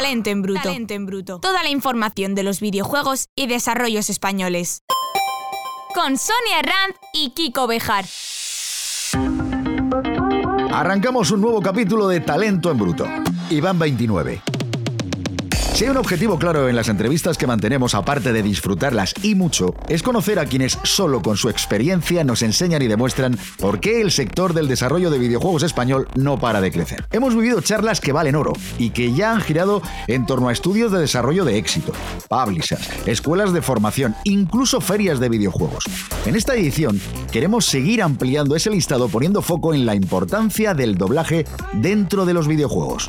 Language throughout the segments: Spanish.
Talento en Bruto. Talento en Bruto. Toda la información de los videojuegos y desarrollos españoles. Con Sonia Herranz y Kiko Bejar. Arrancamos un nuevo capítulo de Talento en Bruto. Iván 29. Si hay un objetivo claro en las entrevistas que mantenemos, aparte de disfrutarlas y mucho, es conocer a quienes solo con su experiencia nos enseñan y demuestran por qué el sector del desarrollo de videojuegos español no para de crecer. Hemos vivido charlas que valen oro y que ya han girado en torno a estudios de desarrollo de éxito, publishers, escuelas de formación, incluso ferias de videojuegos. En esta edición queremos seguir ampliando ese listado poniendo foco en la importancia del doblaje dentro de los videojuegos.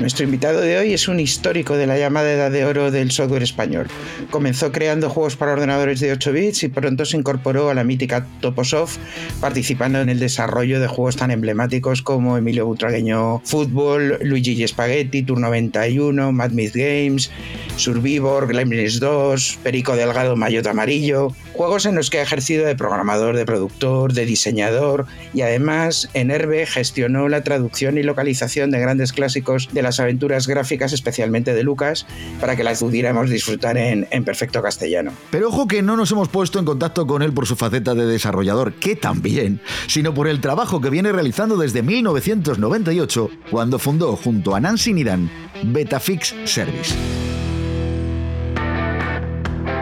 Nuestro invitado de hoy es un histórico de la llamada edad de oro del software español. Comenzó creando juegos para ordenadores de 8 bits y pronto se incorporó a la mítica Toposoft, participando en el desarrollo de juegos tan emblemáticos como Emilio Butragueño Fútbol, Luigi Spaghetti, Tour 91, Mad Myth Games, Survivor, Gremlins 2, Perico Delgado Mayotte Amarillo, juegos en los que ha ejercido de programador, de productor, de diseñador y además en Herbe gestionó la traducción y localización de grandes clásicos de la las aventuras gráficas, especialmente de Lucas, para que las pudiéramos disfrutar en, en perfecto castellano. Pero ojo que no nos hemos puesto en contacto con él por su faceta de desarrollador, que también, sino por el trabajo que viene realizando desde 1998, cuando fundó junto a Nancy Nidan Betafix Service.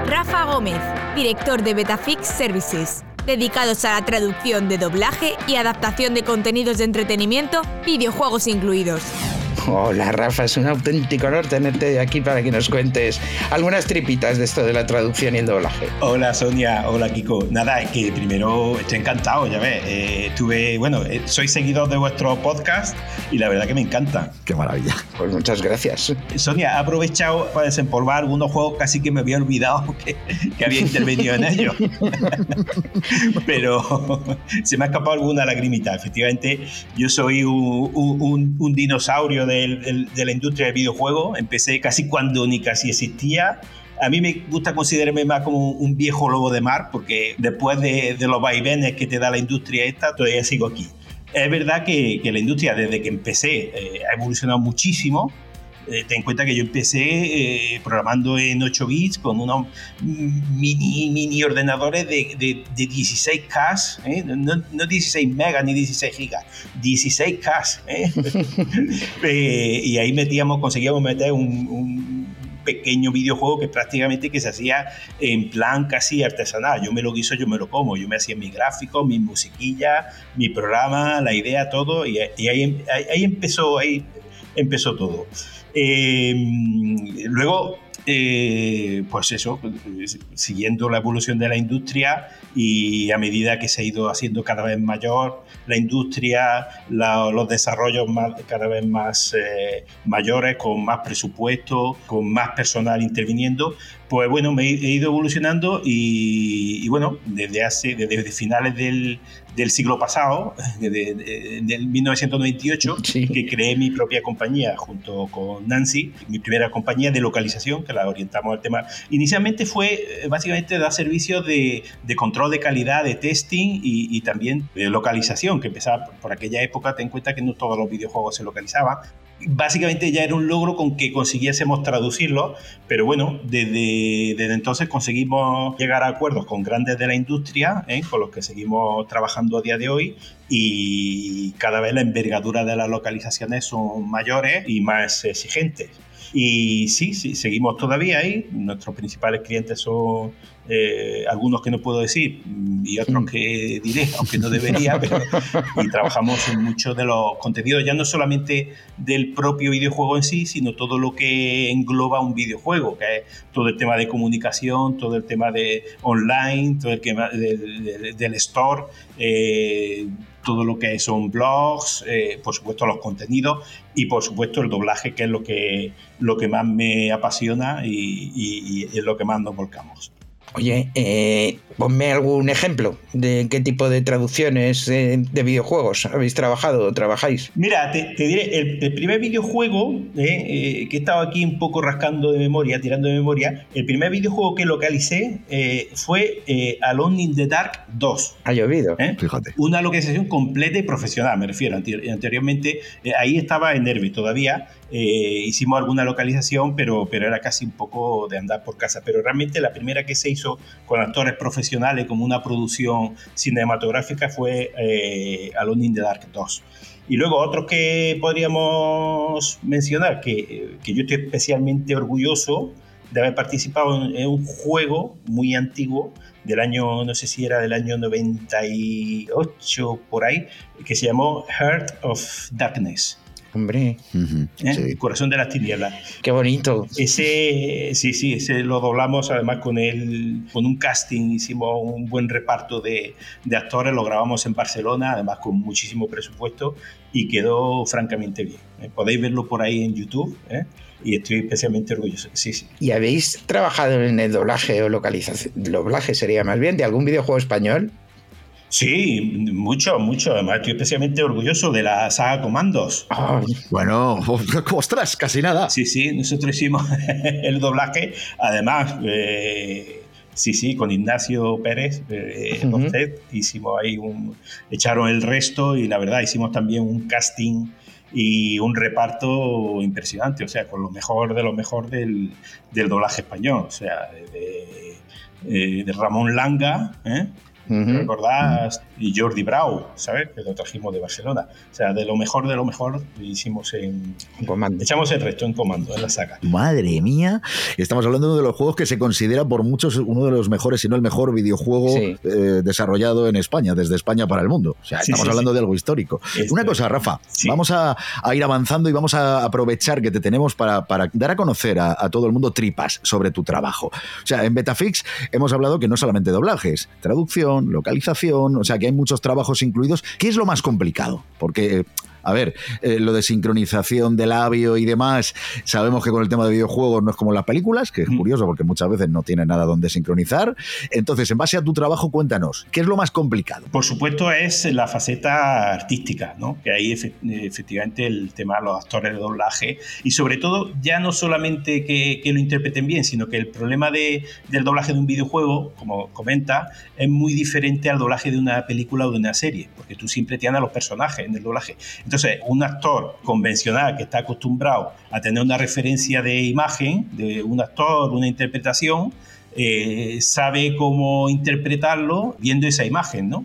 Rafa Gómez, director de Betafix Services, dedicados a la traducción de doblaje y adaptación de contenidos de entretenimiento, videojuegos incluidos. Hola Rafa, es un auténtico honor tenerte aquí para que nos cuentes algunas tripitas de esto de la traducción y el doblaje. Hola Sonia, hola Kiko. Nada, es que primero estoy encantado, ya ves. Eh, tuve, bueno, eh, soy seguidor de vuestro podcast y la verdad que me encanta. Qué maravilla. Pues muchas gracias. Sonia, he aprovechado para desempolvar algunos juegos casi que me había olvidado que, que había intervenido en ellos. Pero se me ha escapado alguna lagrimita. Efectivamente, yo soy un, un, un dinosaurio de de, la industria del videojuego. Empecé casi cuando ni casi existía. A mí me gusta considerarme más como un viejo lobo de mar, porque después de, los vaivenes que te da la industria esta, todavía sigo aquí. Es verdad que, la industria desde que empecé eh, ha evolucionado muchísimo eh, ten en cuenta que yo empecé eh, programando en 8 bits con unos mini, mini ordenadores de, de, 16K, ¿eh? no, no, 16 megas ni 16 gigas, 16K. y ahí metíamos, conseguíamos meter un, pequeño videojuego que prácticamente que se hacía en plan casi artesanal. Yo me lo guiso, yo me lo como. Yo me hacía mi gráfico, mi musiquilla, mi programa, la idea, todo. Y, ahí, ahí, ahí, empezó, ahí empezó todo. Em, luego, eh, pues eso, siguiendo la evolución de la industria y a medida que se ha ido haciendo cada vez mayor la industria, los desarrollos cada vez más eh, mayores, con más presupuesto, con más personal interviniendo, pues bueno, me he ido evolucionando y, bueno, desde hace, desde finales del, del siglo pasado, del 1998, que creé mi propia compañía junto con Nancy, mi primera compañía de localización, que la orientamos al tema. Inicialmente fue eh, básicamente dar servicios de, de control de calidad, de testing y, y, también de localización, que empezaba por aquella época, ten en cuenta que no todos los videojuegos se localizaban, básicamente ya era un logro con que consiguiésemos traducirlo, pero bueno, desde, entonces conseguimos llegar a acuerdos con grandes de la industria, ¿eh? con los que seguimos trabajando a día de hoy, y cada vez la envergadura de las localizaciones son mayores y más exigentes. Y sí, sí, seguimos todavía ahí. Nuestros principales clientes son eh, algunos que no puedo decir y otros que diré, aunque no debería, pero, y trabajamos en muchos de los contenidos, ya no solamente del propio videojuego en sí, sino todo lo que engloba un videojuego, que es todo el tema de comunicación, todo el tema de online, todo el tema del, store. Eh, todo lo que son blogs, eh, por supuesto los contenidos y por supuesto el doblaje, que es lo que, lo que más me apasiona y, es lo que más nos volcamos. Oye, eh, ponme algún ejemplo de qué tipo de traducciones eh, de videojuegos habéis trabajado o trabajáis. Mira, te, diré, el, primer videojuego, eh, que he estado aquí un poco rascando de memoria, tirando de memoria, el primer videojuego que localicé fue Alone in the Dark 2. Ha llovido. Fíjate. Una localización completa y profesional, me refiero. Anteriormente, ahí estaba en Nervi todavía. Hicimos alguna localización, pero, era casi un poco de andar por casa. Pero realmente la primera que se hizo con actores profesionales como una producción cinematográfica fue eh, Alone in the Dark 2. Y luego otros que podríamos mencionar, que, que, yo estoy especialmente orgulloso de haber participado en, un juego muy antiguo del año, no sé si era del año 98 por ahí, que se llamó Heart of Darkness. Hombre. ¿Eh? Corazón de las tinieblas. Qué bonito. Ese, sí, sí, ese lo doblamos además con el, con un casting, hicimos un buen reparto de, de actores, lo grabamos en Barcelona, además con muchísimo presupuesto y quedó francamente bien. ¿eh? Podéis verlo por ahí en YouTube. ¿eh? y estoy especialmente orgulloso. Sí, sí. ¿Y habéis trabajado en el doblaje o localización? Doblaje sería más bien de algún videojuego español. Sí, mucho, mucho. Además, estoy especialmente orgulloso de la saga Comandos. bueno, ostras, casi nada. Sí, sí, nosotros hicimos el doblaje. Además, eh, sí, sí, con Ignacio Pérez, eh, hicimos ahí un. echaron el resto y la verdad, hicimos también un casting y un reparto impresionante, o sea, con lo mejor de lo mejor del, del doblaje español, o sea, de, de, de Ramón Langa, ¿eh? ¿Recordás? Y Jordi Brau, ¿sabes? Que lo trajimos de Barcelona. O sea, de lo mejor de lo mejor hicimos en, comando. Echamos el resto en comando, en la saga. Madre mía. Estamos hablando de los juegos que se considera por muchos uno de los mejores, si no el mejor videojuego eh, desarrollado en España, desde España para el mundo. O sea, estamos hablando de algo histórico. Una cosa, Rafa, vamos a, ir avanzando y vamos a aprovechar que te tenemos para, dar a conocer a, a todo el mundo tripas sobre tu trabajo. O sea, en Betafix hemos hablado que no solamente doblajes, traducción, localización, o sea que hay muchos trabajos incluidos. ¿Qué es lo más complicado? Porque a ver, eh, lo de sincronización de labio y demás, sabemos que con el tema de videojuegos no es como las películas, que es mm. curioso porque muchas veces no tiene nada donde sincronizar. Entonces, en base a tu trabajo, cuéntanos, ¿qué es lo más complicado? Por supuesto, es la faceta artística, ¿no? Que ahí efectivamente el tema de los actores de doblaje y sobre todo ya no solamente que, lo interpreten bien, sino que el problema de, del doblaje de un videojuego, como comenta, es muy diferente al doblaje de una película o de una serie, porque tú siempre tienes a los personajes en el doblaje. Entonces, entonces, un actor convencional que está acostumbrado a tener una referencia de imagen, de un actor, una interpretación, eh, sabe cómo interpretarlo viendo esa imagen, ¿no?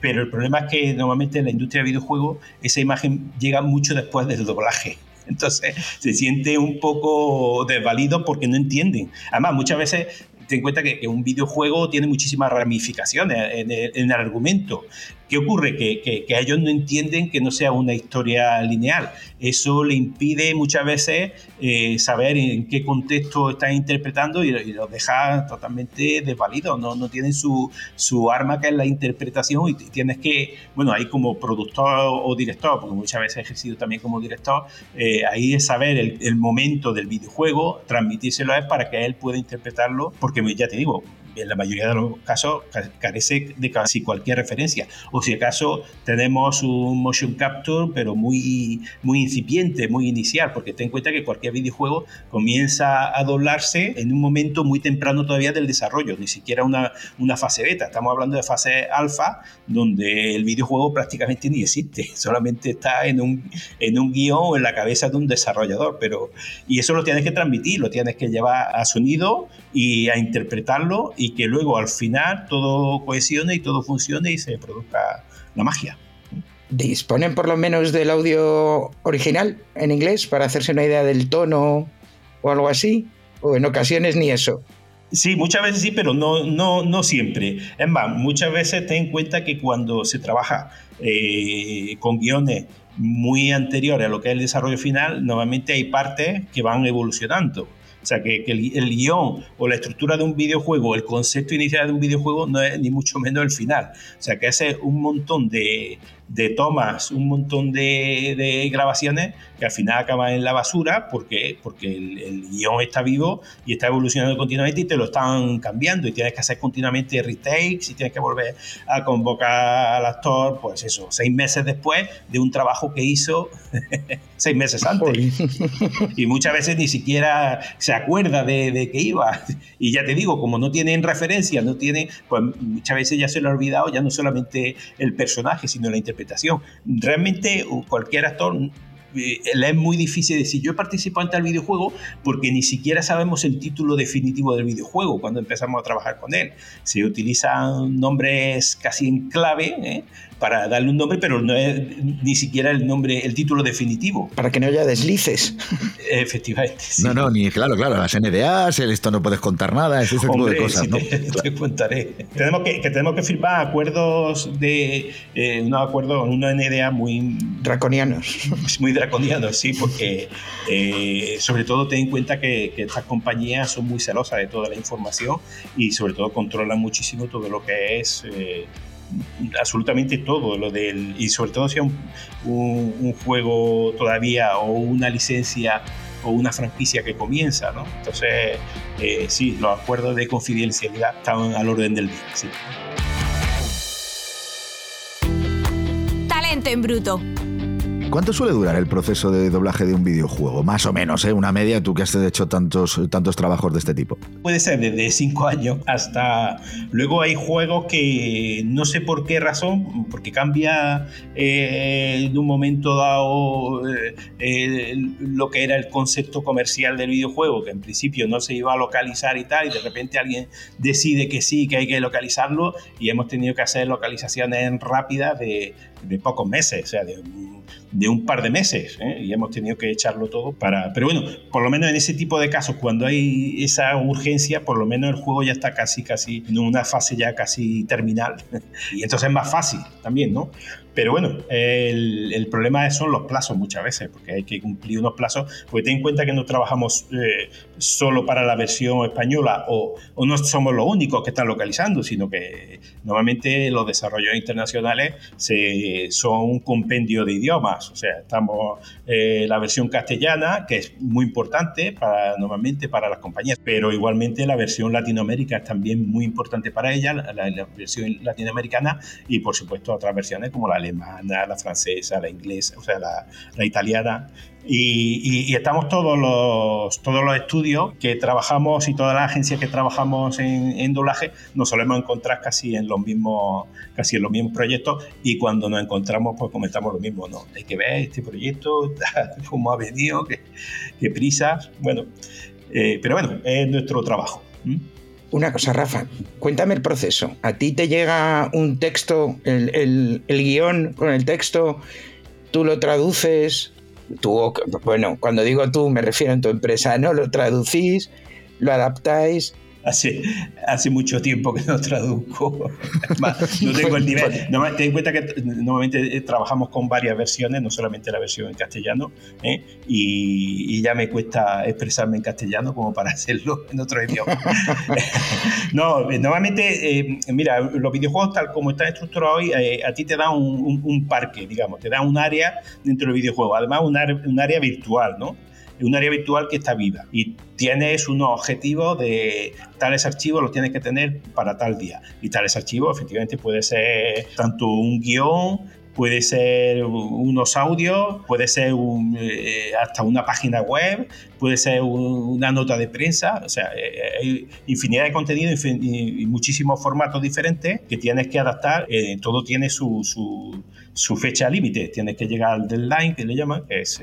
Pero el problema es que normalmente en la industria de videojuegos esa imagen llega mucho después del doblaje. Entonces se siente un poco desvalido porque no entienden. Además, muchas veces ten en cuenta que, un videojuego tiene muchísimas ramificaciones en el argumento ¿Qué ocurre? Que, ellos no entienden que no sea una historia lineal. Eso le impide muchas veces eh, saber en qué contexto están interpretando y, los deja totalmente desvalidos. No, tienen su, arma que es la interpretación y tienes que, bueno, ahí como productor o director, porque muchas veces he ejercido también como director, eh, ahí es saber el momento del videojuego, transmitírselo a él para que él pueda interpretarlo, porque ya te digo, en la mayoría de los casos carece de casi cualquier referencia. O si acaso tenemos un motion capture, pero muy, muy incipiente, muy inicial, porque ten en cuenta que cualquier videojuego comienza a doblarse en un momento muy temprano todavía del desarrollo, ni siquiera una, una fase beta. Estamos hablando de fase alfa, donde el videojuego prácticamente ni existe, solamente está en un, en un guion o en la cabeza de un desarrollador. Pero, y eso lo tienes que transmitir, lo tienes que llevar a sonido y a interpretarlo y que luego al final todo cohesione y todo funcione y se produzca la magia. ¿Disponen por lo menos del audio original en inglés para hacerse una idea del tono o algo así? ¿O en ocasiones ni eso? Sí, muchas veces sí, pero no, no, no siempre. Es más, muchas veces ten en cuenta que cuando se trabaja eh, con guiones muy anteriores a lo que es el desarrollo final, normalmente hay partes que van evolucionando. O sea, que, el, guion o la estructura de un videojuego, el concepto inicial de un videojuego no es ni mucho menos el final. O sea, que hace un montón de, de tomas, un montón de, grabaciones que al final acaban en la basura porque, porque el, guion está vivo y está evolucionando continuamente y te lo están cambiando y tienes que hacer continuamente retakes y tienes que volver a convocar al actor, pues eso, seis meses después de un trabajo que hizo seis meses antes. y muchas veces ni siquiera se acuerda de, de que iba. Y ya te digo, como no tienen referencia, no tiene, pues muchas veces ya se lo ha olvidado ya no solamente el personaje, sino la interpretación. Realmente cualquier actor eh, le es muy difícil decir yo he participado en tal videojuego porque ni siquiera sabemos el título definitivo del videojuego cuando empezamos a trabajar con él. Se utilizan nombres casi en clave ¿eh? Para darle un nombre, pero no es ni siquiera el nombre, el título definitivo. Para que no haya deslices. Efectivamente. No, no, ni claro, claro, las NDAs, esto no puedes contar nada, ese tipo de cosas. ¿no? te, contaré. Tenemos que, que, tenemos que firmar acuerdos de eh, unos acuerdos, unos NDA muy draconianos. Muy draconianos, sí, porque eh, sobre todo ten en cuenta que, que, estas compañías son muy celosas de toda la información y sobre todo controlan muchísimo todo lo que es eh, absolutamente todo lo del y sobre todo si es un, juego todavía o una licencia o una franquicia que comienza, ¿no? Entonces, eh, sí, los acuerdos de confidencialidad están al orden del día. Talento en bruto ¿Cuánto suele durar el proceso de doblaje de un videojuego? Más o menos, ¿eh? Una media, tú que has hecho tantos, tantos trabajos de este tipo. Puede ser desde 5 años hasta... Luego hay juegos que no sé por qué razón, porque cambia eh, en un momento dado eh, lo que era el concepto comercial del videojuego, que en principio no se iba a localizar y tal, y de repente alguien decide que sí, que hay que localizarlo, y hemos tenido que hacer localizaciones rápidas de, de pocos meses, o sea, de un par de meses ¿eh? y hemos tenido que echarlo todo para... Pero bueno, por lo menos en ese tipo de casos, cuando hay esa urgencia, por lo menos el juego ya está casi, casi en una fase ya casi terminal y entonces es más fácil también, ¿no? Pero bueno, el, problema son los plazos muchas veces, porque hay que cumplir unos plazos, porque ten en cuenta que no trabajamos eh, solo para la versión española o, no somos los únicos que están localizando, sino que normalmente los desarrollos internacionales se, son un compendio de idiomas, o sea, estamos eh, la versión castellana, que es muy importante para, normalmente para las compañías, pero igualmente la versión latinoamérica es también muy importante para ella, la, la versión latinoamericana y por supuesto otras versiones como la alemana, la francesa, la inglesa, o sea, la, la italiana. Y, y, estamos todos los, todos los estudios que trabajamos y todas las agencias que trabajamos en, en, doblaje nos solemos encontrar casi en los mismos casi en los mismos proyectos y cuando nos encontramos pues comentamos lo mismo no hay que ver este proyecto cómo ha venido qué, qué prisas bueno eh, pero bueno es nuestro trabajo una cosa, Rafa, cuéntame el proceso. ¿A ti te llega un texto, el, guion con el texto, tú lo traduces, tú, bueno, cuando digo tú me refiero en tu empresa, ¿no? Lo traducís, lo adaptáis hace, hace mucho tiempo que no traduzco. no tengo el nivel. No, ten en cuenta que normalmente eh, trabajamos con varias versiones, no solamente la versión en castellano, ¿eh? y, ya me cuesta expresarme en castellano como para hacerlo en otro idioma. no, eh, normalmente, mira, los videojuegos tal como están estructurados hoy, a ti te da un, un, parque, digamos, te da un área dentro del videojuego, además un un área virtual, ¿no? Un área virtual que está viva. Y tienes unos objetivos de tales archivos los tienes que tener para tal día. Y tales archivos efectivamente puede ser tanto un guion puede ser unos audios, puede ser eh, hasta una página web, puede ser una nota de prensa, o sea, eh, eh, hay infinidad de contenido y muchísimos formatos diferentes que tienes que adaptar, todo tiene su, fecha límite, tienes que llegar al deadline, que le llaman, que es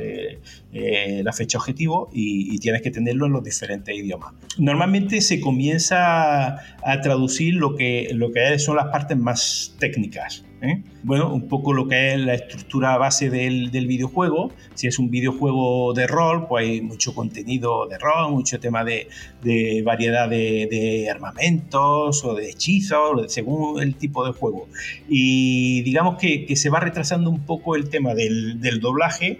la fecha objetivo, y, tienes que tenerlo en los diferentes idiomas. Normalmente se comienza a traducir lo que son las partes más técnicas. ¿Eh? Bueno, un poco lo que es la estructura base del, videojuego. Si es un videojuego de rol, pues hay mucho contenido de rol, mucho tema de, variedad de, armamentos o de hechizos, según el tipo de juego. Y digamos que, se va retrasando un poco el tema del, del doblaje,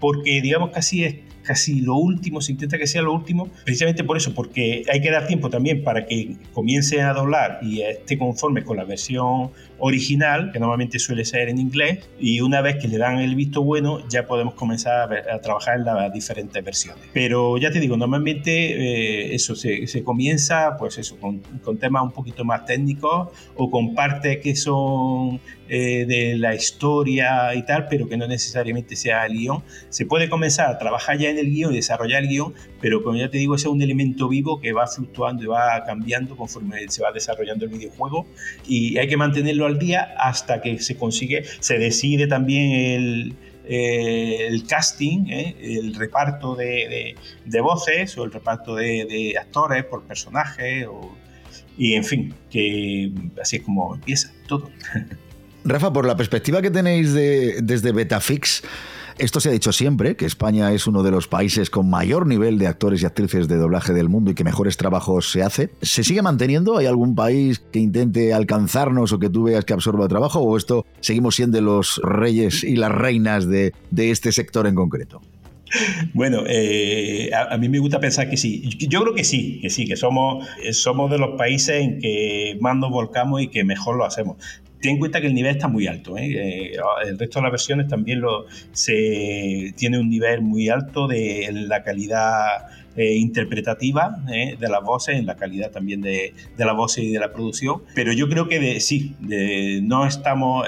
porque digamos que así es casi lo último, se intenta que sea lo último, precisamente por eso, porque hay que dar tiempo también para que comiencen a doblar y esté conforme con la versión original, que normalmente suele ser en inglés, y una vez que le dan el visto bueno, ya podemos comenzar a, trabajar en las diferentes versiones. Pero ya te digo, normalmente eh, eso se, se, comienza, pues eso, con, con, temas un poquito más técnicos o con partes que son eh, de la historia y tal, pero que no necesariamente sea el guion. Se puede comenzar a trabajar ya en el guion y desarrollar el guion, pero como ya te digo, es un elemento vivo que va fluctuando y va cambiando conforme se va desarrollando el videojuego y hay que mantenerlo al día hasta que se consigue, se decide también el, eh, el casting, eh, el reparto de, de, voces o el reparto de, de actores por personaje o, y en fin, que así es como empieza todo. Rafa, por la perspectiva que tenéis de, desde Betafix, esto se ha dicho siempre, que España es uno de los países con mayor nivel de actores y actrices de doblaje del mundo y que mejores trabajos se hace. ¿Se sigue manteniendo? ¿Hay algún país que intente alcanzarnos o que tú veas que absorba trabajo? ¿O esto seguimos siendo los reyes y las reinas de, este sector en concreto? Bueno, eh, a, mí me gusta pensar que sí. Yo creo que sí, que sí, que somos, somos de los países en que más nos volcamos y que mejor lo hacemos ten en cuenta que el nivel está muy alto. ¿eh? Eh, el resto de las versiones también lo, tiene un nivel muy alto de la calidad eh, interpretativa de las voces, en la calidad también de, de la voz y de la producción. Pero yo creo que sí, no estamos,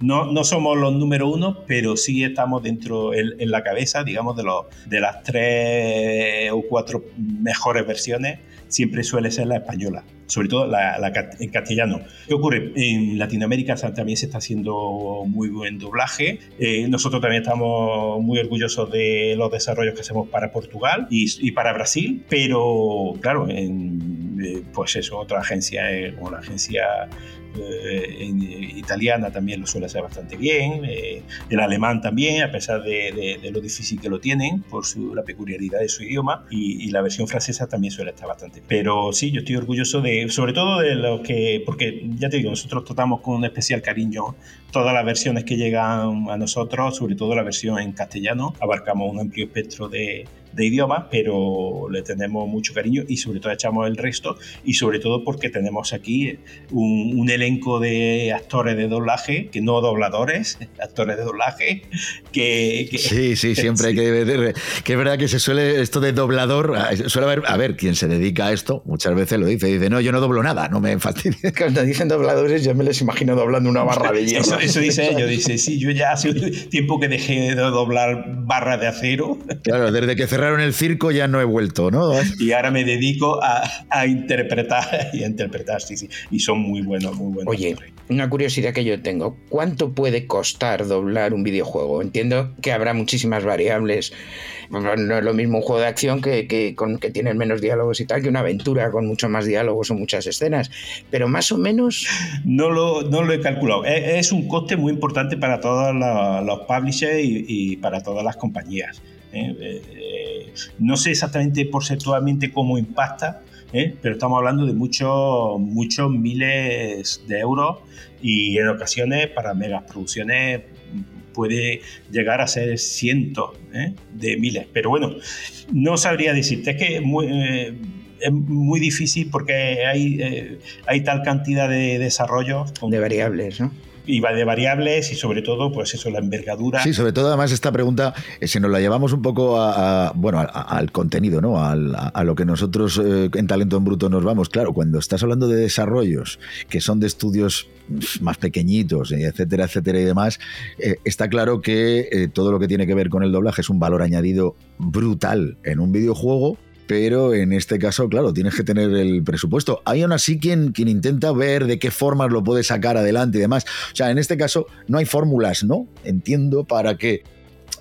no, no, somos los número uno, pero sí estamos dentro en, en la cabeza, digamos, de, los, de las tres o cuatro mejores versiones. Siempre suele ser la española sobre todo la, en castellano. ¿Qué ocurre? En Latinoamérica también se está haciendo muy buen doblaje. Eh, nosotros también estamos muy orgullosos de los desarrollos que hacemos para Portugal y, para Brasil, pero claro, en, eh, pues eso, otra agencia eh, como la agencia en, eh, italiana también lo suele hacer bastante bien, eh, el alemán también, a pesar de, lo difícil que lo tienen por su, la peculiaridad de su idioma, y, la versión francesa también suele estar bastante bien. Pero sí, yo estoy orgulloso de, sobre todo de lo que, porque ya te digo, nosotros tratamos con un especial cariño todas las versiones que llegan a nosotros, sobre todo la versión en castellano, abarcamos un amplio espectro de, de idiomas, pero le tenemos mucho cariño y sobre todo echamos el resto y sobre todo porque tenemos aquí un, elenco de actores de doblaje, que no dobladores, actores de doblaje, que... sí, sí, siempre hay que ver, que es verdad que se suele, esto de doblador, ah, suele haber, a ver, quien se dedica a esto, muchas veces lo dice, dice, no, yo no doblo nada, no me fastidia. Cuando dicen dobladores, yo me les imagino doblando una barra de hierro. Eso, dice ellos, dice, sí, yo ya hace tiempo que dejé de doblar barra de acero. Claro, desde que cerraron el circo ya no he vuelto, ¿no? Y ahora me dedico a, interpretar y a interpretar, sí, sí. Y son muy buenos, muy buenos. Oye, una curiosidad que yo tengo. ¿Cuánto puede costar doblar un videojuego? Entiendo que habrá muchísimas variables. No es lo mismo un juego de acción que, que, con, que tiene menos diálogos y tal que una aventura con mucho más diálogos o muchas escenas. Pero más o menos... No lo, no lo he calculado. Es, un coste muy importante para todos los, publishers y, para todas las compañías. ¿eh? Eh, no sé exactamente porcentualmente cómo impacta, ¿eh? pero estamos hablando de muchos, miles de euros y en ocasiones para megas producciones puede llegar a ser cientos de miles. Pero bueno, no sabría decirte, que muy, es muy difícil porque hay, hay tal cantidad de desarrollos. De variables, ¿no? y va de variables y sobre todo, pues eso, la envergadura. Sí, sobre todo además esta pregunta, eh, si nos la llevamos un poco a, bueno, al contenido, ¿no? A, a, lo que nosotros eh, en Talento en Bruto nos vamos. Claro, cuando estás hablando de desarrollos que son de estudios más pequeñitos, etcétera, etcétera y demás, eh, está claro que todo lo que tiene que ver con el doblaje es un valor añadido brutal en un videojuego pero en este caso, claro, tienes que tener el presupuesto. Hay aún así quien, quien intenta ver de qué formas lo puede sacar adelante y demás. O sea, en este caso no hay fórmulas, ¿no? Entiendo, para que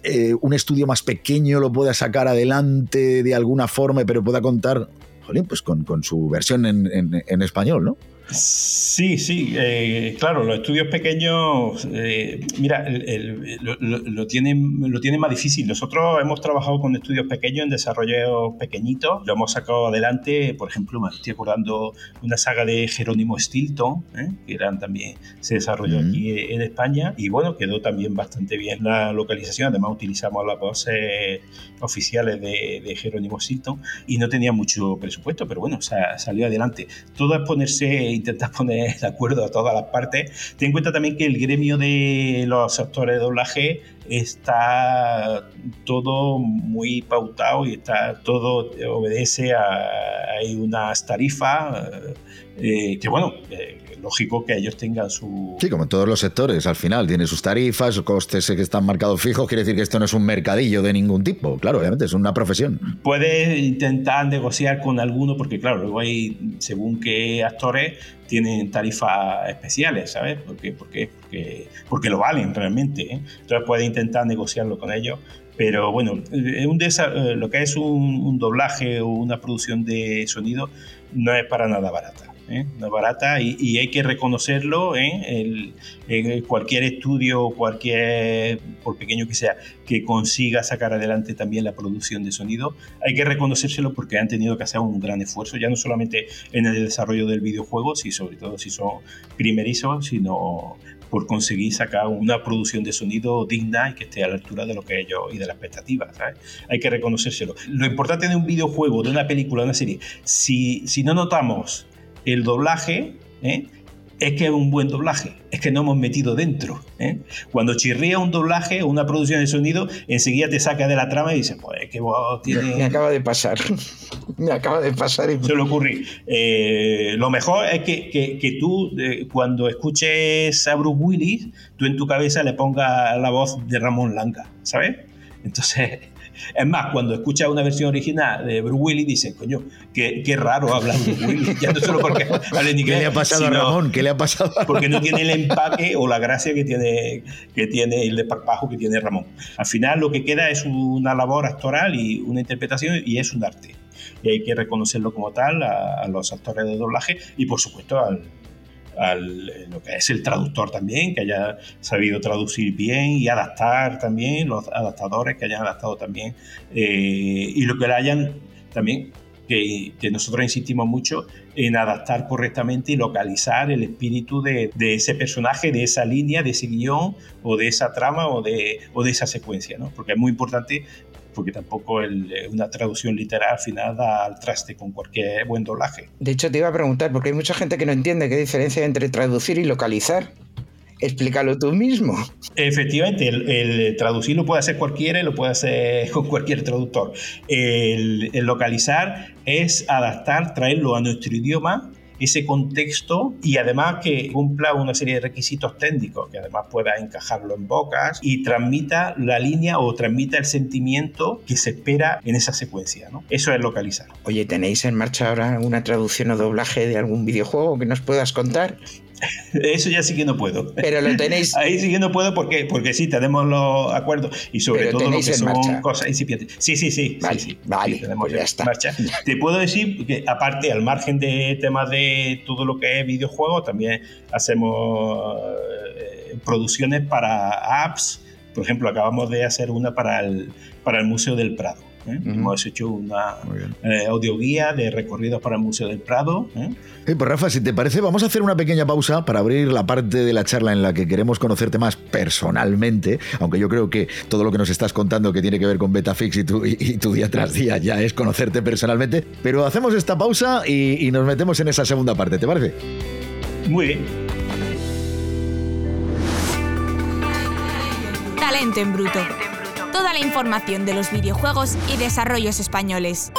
eh, un estudio más pequeño lo pueda sacar adelante de alguna forma, pero pueda contar, pues con, su versión en, en español, ¿no? Sí, sí, eh, claro, los estudios pequeños, eh, mira, lo, tienen, lo tienen más difícil. Nosotros hemos trabajado con estudios pequeños en desarrollo pequeñitos, lo hemos sacado adelante, por ejemplo, me estoy acordando una saga de Jerónimo Stilton, ¿eh? que eran también, se desarrolló aquí en España, y bueno, quedó también bastante bien la localización, además utilizamos las voces oficiales de, Jerónimo Stilton, y no tenía mucho presupuesto, pero bueno, salió adelante. Todo es ponerse intentas poner de acuerdo a todas las partes. Ten en cuenta también que el gremio de los actores de doblaje está todo muy pautado y está todo obedece a unas tarifas eh, que bueno eh, lógico que ellos tengan su... Sí, como en todos los sectores, al final tiene sus tarifas, costes que están marcados fijos, quiere decir que esto no es un mercadillo de ningún tipo, claro, obviamente es una profesión. Puedes intentar negociar con alguno, porque claro, luego hay, según qué actores, tienen tarifas especiales, ¿sabes? Porque, porque, porque, porque lo valen realmente. ¿eh? Entonces puedes intentar negociarlo con ellos. Pero bueno, un lo que es un, un doblaje o una producción de sonido no es para nada barata. ¿Eh? no es barata y, hay que reconocerlo ¿eh? en cualquier estudio, cualquier, por pequeño que sea, que consiga sacar adelante también la producción de sonido, hay que reconocérselo porque han tenido que hacer un gran esfuerzo, ya no solamente en el desarrollo del videojuego, sino sobre todo si son primerizos, sino por conseguir sacar una producción de sonido digna y que esté a la altura de lo que ellos y de las expectativas. Hay que reconocérselo. Lo importante de un videojuego, de una película, de una serie, si, si no notamos el doblaje ¿eh? es que es un buen doblaje, es que no hemos metido dentro. ¿eh? Cuando chirría un doblaje o una producción de sonido, enseguida te saca de la trama y dices, pues que vos tiene... Me acaba de pasar, me acaba de pasar. Y... Se lo ocurre. Eh, lo mejor es que, que, tú, cuando escuches a Bruce Willis, tú en tu cabeza le pongas la voz de Ramón Langa, ¿sabes? Entonces es más, cuando escuchas una versión original de Bruce Willis, dices, coño, qué, qué raro habla Bruce Willis. Ya no solo porque habla en inglés. ¿Qué le ha pasado a Ramón? ¿Qué le ha pasado Porque no tiene el empaque o la gracia que tiene, que tiene el desparpajo que tiene Ramón. Al final, lo que queda es una labor actoral y una interpretación y es un arte. Y hay que reconocerlo como tal a los actores de doblaje y, por supuesto, al al, lo que es el traductor también, que haya sabido traducir bien y adaptar también, los adaptadores que hayan adaptado también, eh, y lo que le hayan también, que, que, nosotros insistimos mucho en adaptar correctamente y localizar el espíritu de, de, ese personaje, de esa línea, de ese guion o de esa trama o de, o de esa secuencia, ¿no? porque es muy importante porque tampoco eh, una traducción literal al final da al traste con cualquier buen doblaje. De hecho, te iba a preguntar, porque hay mucha gente que no entiende qué diferencia hay entre traducir y localizar. Explícalo tú mismo. Efectivamente, el, traducir lo puede hacer cualquiera y lo puede hacer con cualquier traductor. el localizar es adaptar, traerlo a nuestro idioma ese contexto y además que cumpla una serie de requisitos técnicos, que además pueda encajarlo en bocas y transmita la línea o transmita el sentimiento que se espera en esa secuencia. ¿no? Eso es localizar. Oye, ¿tenéis en marcha ahora una traducción o doblaje de algún videojuego que nos puedas contar? Eso ya sí que no puedo. Pero lo tenéis. Ahí sí que no puedo porque, porque sí, tenemos los acuerdos y sobre todo lo que son cosas incipientes. Sí, sí, sí. Vale, sí, vale tenemos pues ya está. marcha. Te puedo decir que, aparte, al margen de temas de todo lo que es videojuegos, también hacemos eh, producciones para apps. Por ejemplo, acabamos de hacer una para el, para el Museo del Prado ¿eh? Hemos hecho una eh, audioguía de recorridos para el Museo del Prado. ¿eh? pues Rafa, si te parece, vamos a hacer una pequeña pausa para abrir la parte de la charla en la que queremos conocerte más personalmente, aunque yo creo que todo lo que nos estás contando que tiene que ver con Betafix y tu, y, tu día tras día ya es conocerte personalmente. Pero hacemos esta pausa y, y nos metemos en esa segunda parte, ¿te parece? Muy bien. Talento en bruto toda la información de los videojuegos y desarrollos españoles.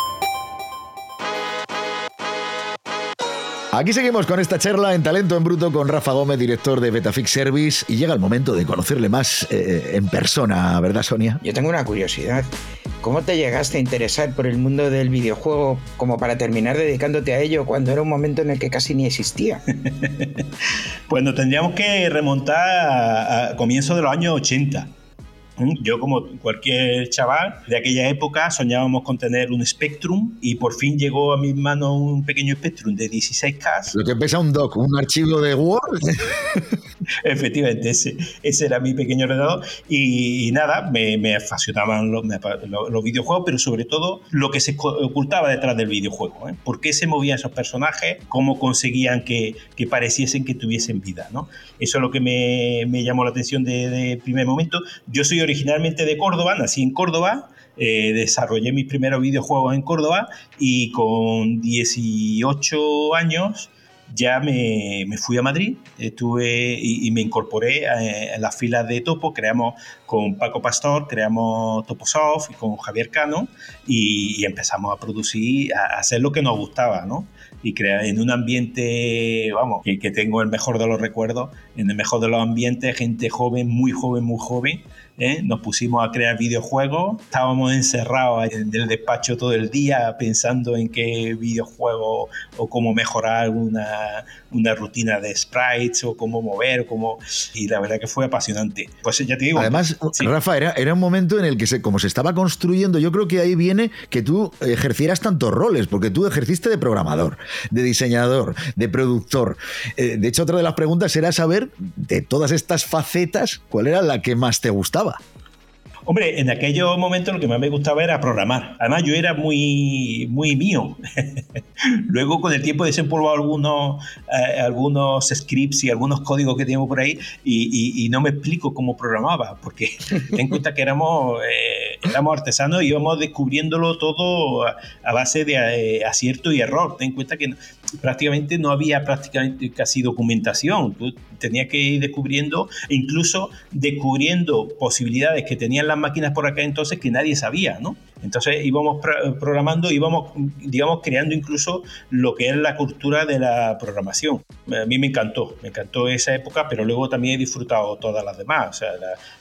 Aquí seguimos con esta charla en Talento en Bruto con Rafa Gómez, director de Betafix Service, y llega el momento de conocerle más eh, en persona, ¿verdad, Sonia? Yo tengo una curiosidad. ¿Cómo te llegaste a interesar por el mundo del videojuego como para terminar dedicándote a ello cuando era un momento en el que casi ni existía? pues nos tendríamos que remontar a, a comienzos de los años 80 ¿Mm? Yo, como cualquier chaval de aquella época, soñábamos con tener un Spectrum y por fin llegó a mis manos un pequeño Spectrum de 16K. Lo que pesa un doc, un archivo de Word. Efectivamente, ese, ese, era mi pequeño ordenador. Y, nada, me, me fascinaban los, los, videojuegos, pero sobre todo lo que se ocultaba detrás del videojuego. ¿eh? ¿Por qué se movían esos personajes? ¿Cómo conseguían que, que pareciesen que tuviesen vida? ¿no? Eso es lo que me, me llamó la atención de, de primer momento. Yo soy originalmente de Córdoba, nací en Córdoba, eh, desarrollé mis primeros videojuegos en Córdoba y con 18 años ya me, fui a Madrid estuve y, me incorporé en las filas de Topo, creamos con Paco Pastor, creamos Toposoft y con Javier Cano y, empezamos a producir, a hacer lo que nos gustaba, ¿no? Y crear en un ambiente, vamos, que, que tengo el mejor de los recuerdos, en el mejor de los ambientes, gente joven, muy joven, muy joven, ¿eh? nos pusimos a crear videojuegos, estábamos encerrados en el despacho todo el día pensando en qué videojuego o cómo mejorar una, una rutina de sprites o cómo mover, cómo... y la verdad que fue apasionante. Pues ya te digo... Además, Rafa, era, era un momento en el que se, como se estaba construyendo, yo creo que ahí viene que tú ejercieras tantos roles, porque tú ejerciste de programador, de diseñador, de productor. Eh, de hecho, otra de las preguntas era saber de todas estas facetas, ¿cuál era la que más te gustaba? Brava. Hombre, en aquellos momentos lo que más me gustaba era programar. Además, yo era muy, muy mío. Luego, con el tiempo, he desempolvado algunos, eh, algunos scripts y algunos códigos que tengo por ahí y, no me explico cómo programaba, porque ten en cuenta que éramos, eh, éramos artesanos y íbamos descubriéndolo todo a, base de eh, acierto y error. Ten en cuenta que prácticamente no había prácticamente casi documentación. Tú tenías que ir descubriendo, incluso descubriendo posibilidades que tenían las máquinas por acá entonces que nadie sabía, ¿no? Entonces íbamos programando, íbamos, digamos, creando incluso lo que es la cultura de la programación. A mí me encantó, me encantó esa época, pero luego también he disfrutado todas las demás. O sea,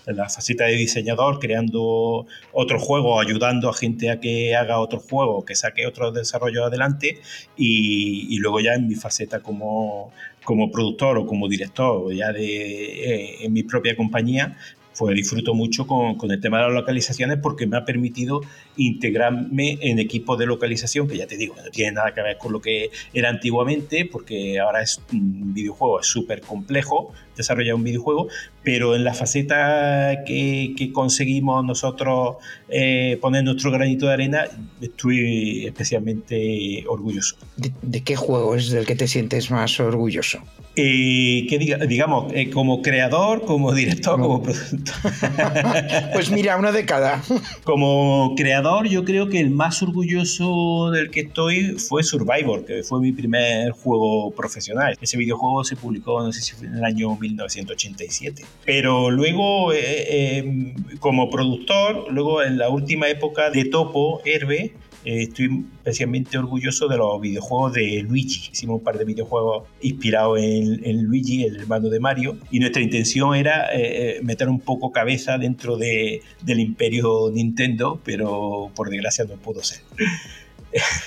la, faceta de diseñador, creando otro juego, ayudando a gente a que haga otro juego, que saque otro desarrollo adelante, y, y luego ya en mi faceta como, como productor o como director, ya de, eh, en mi propia compañía, pues disfruto mucho con, con, el tema de las localizaciones porque me ha permitido integrarme en equipos de localización, que ya te digo, no tiene nada que ver con lo que era antiguamente, porque ahora es un videojuego, es súper complejo desarrollar un videojuego, pero en la faceta que, que conseguimos nosotros eh, poner nuestro granito de arena, estoy especialmente orgulloso. ¿De, qué juego es del que te sientes más orgulloso? Eh, que diga, digamos, eh, como creador, como director, como productor. pues mira, una de cada. como creador yo creo que el más orgulloso del que estoy fue Survivor, que fue mi primer juego profesional. Ese videojuego se publicó, no sé si fue en el año 1987. Pero luego, eh, eh, como productor, luego en la última época de Topo, Herbe, eh, estoy especialmente orgulloso de los videojuegos de Luigi. Hicimos un par de videojuegos inspirados en, Luigi, el hermano de Mario, y nuestra intención era eh, eh, meter un poco cabeza dentro de, del imperio Nintendo, pero por desgracia no pudo ser.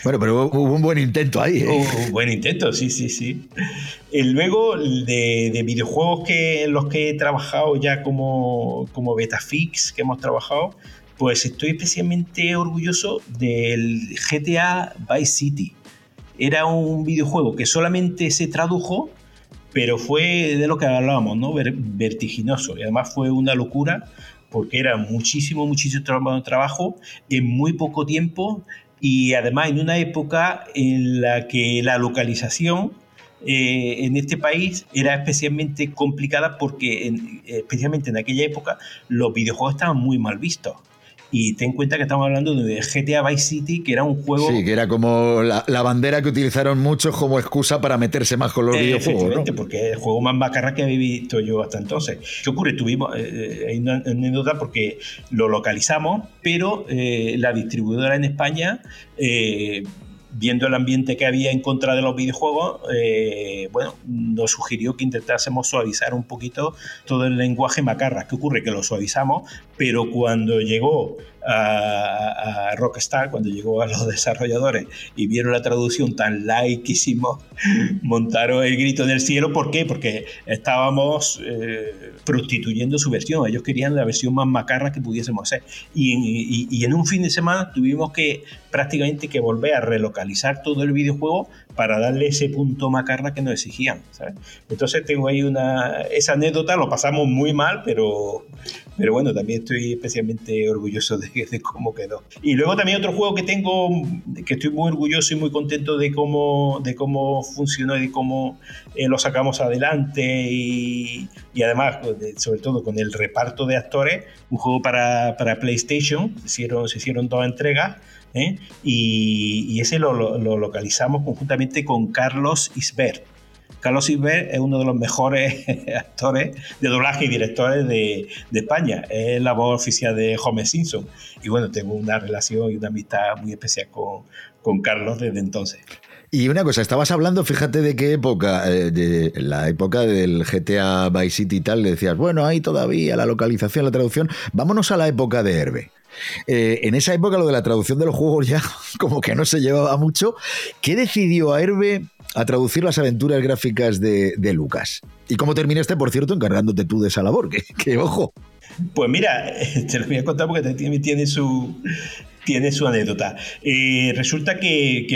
Bueno, pero hubo un buen intento ahí. Hubo un buen intento, sí, sí, sí. Y luego de, de, videojuegos que, en los que he trabajado ya como, como Betafix, que hemos trabajado, pues estoy especialmente orgulloso del GTA Vice City. Era un videojuego que solamente se tradujo, pero fue de lo que hablábamos, ¿no? vertiginoso. Y además fue una locura porque era muchísimo, muchísimo trabajo en muy poco tiempo y además en una época en la que la localización eh, en este país era especialmente complicada porque especialmente en aquella época los videojuegos estaban muy mal vistos. Y ten en cuenta que estamos hablando de GTA Vice City, que era un juego. Sí, que era como la, bandera que utilizaron muchos como excusa para meterse más con los eh, videojuegos. ¿no? porque es el juego más macarra que había visto yo hasta entonces. ¿Qué ocurre? Tuvimos. Eh, hay una anécdota porque lo localizamos, pero eh, la distribuidora en España viendo el ambiente que había en contra de los videojuegos, eh, bueno, nos sugirió que intentásemos suavizar un poquito todo el lenguaje macarra. ¿Qué ocurre? Que lo suavizamos, pero cuando llegó a, Rockstar, cuando llegó a los desarrolladores y vieron la traducción tan laiquísimo, montaron el grito del cielo. ¿Por qué? Porque estábamos eh, prostituyendo su versión. Ellos querían la versión más macarra que pudiésemos hacer. Y, y en un fin de semana tuvimos que prácticamente que volver a relocalizar todo el videojuego para darle ese punto macarra que nos exigían. Entonces tengo ahí una... Esa anécdota lo pasamos muy mal, pero, pero bueno, también estoy especialmente orgulloso de, cómo quedó. Y luego también otro juego que tengo, que estoy muy orgulloso y muy contento de cómo, de cómo funcionó y de cómo eh, lo sacamos adelante y, y, además, sobre todo con el reparto de actores, un juego para, para PlayStation, se hicieron, se hicieron dos entregas ¿eh? y, ese lo, localizamos conjuntamente con Carlos Isbert. Carlos Isbert es uno de los mejores actores de doblaje y directores de, España. Es la voz oficial de Homer Simpson. Y bueno, tengo una relación y una amistad muy especial con, Carlos desde entonces. Y una cosa, estabas hablando, fíjate de qué época, eh, de la época del GTA Vice City y tal, le decías, bueno, hay todavía la localización, la traducción, vámonos a la época de Herbe. Eh, en esa época lo de la traducción de los juegos ya como que no se llevaba mucho. ¿Qué decidió a Herbe a traducir las aventuras gráficas de, Lucas? ¿Y cómo terminaste, por cierto, encargándote tú de esa labor? Que, ojo. Pues mira, te lo voy a contar porque tiene su, tiene su anécdota. Eh, resulta que,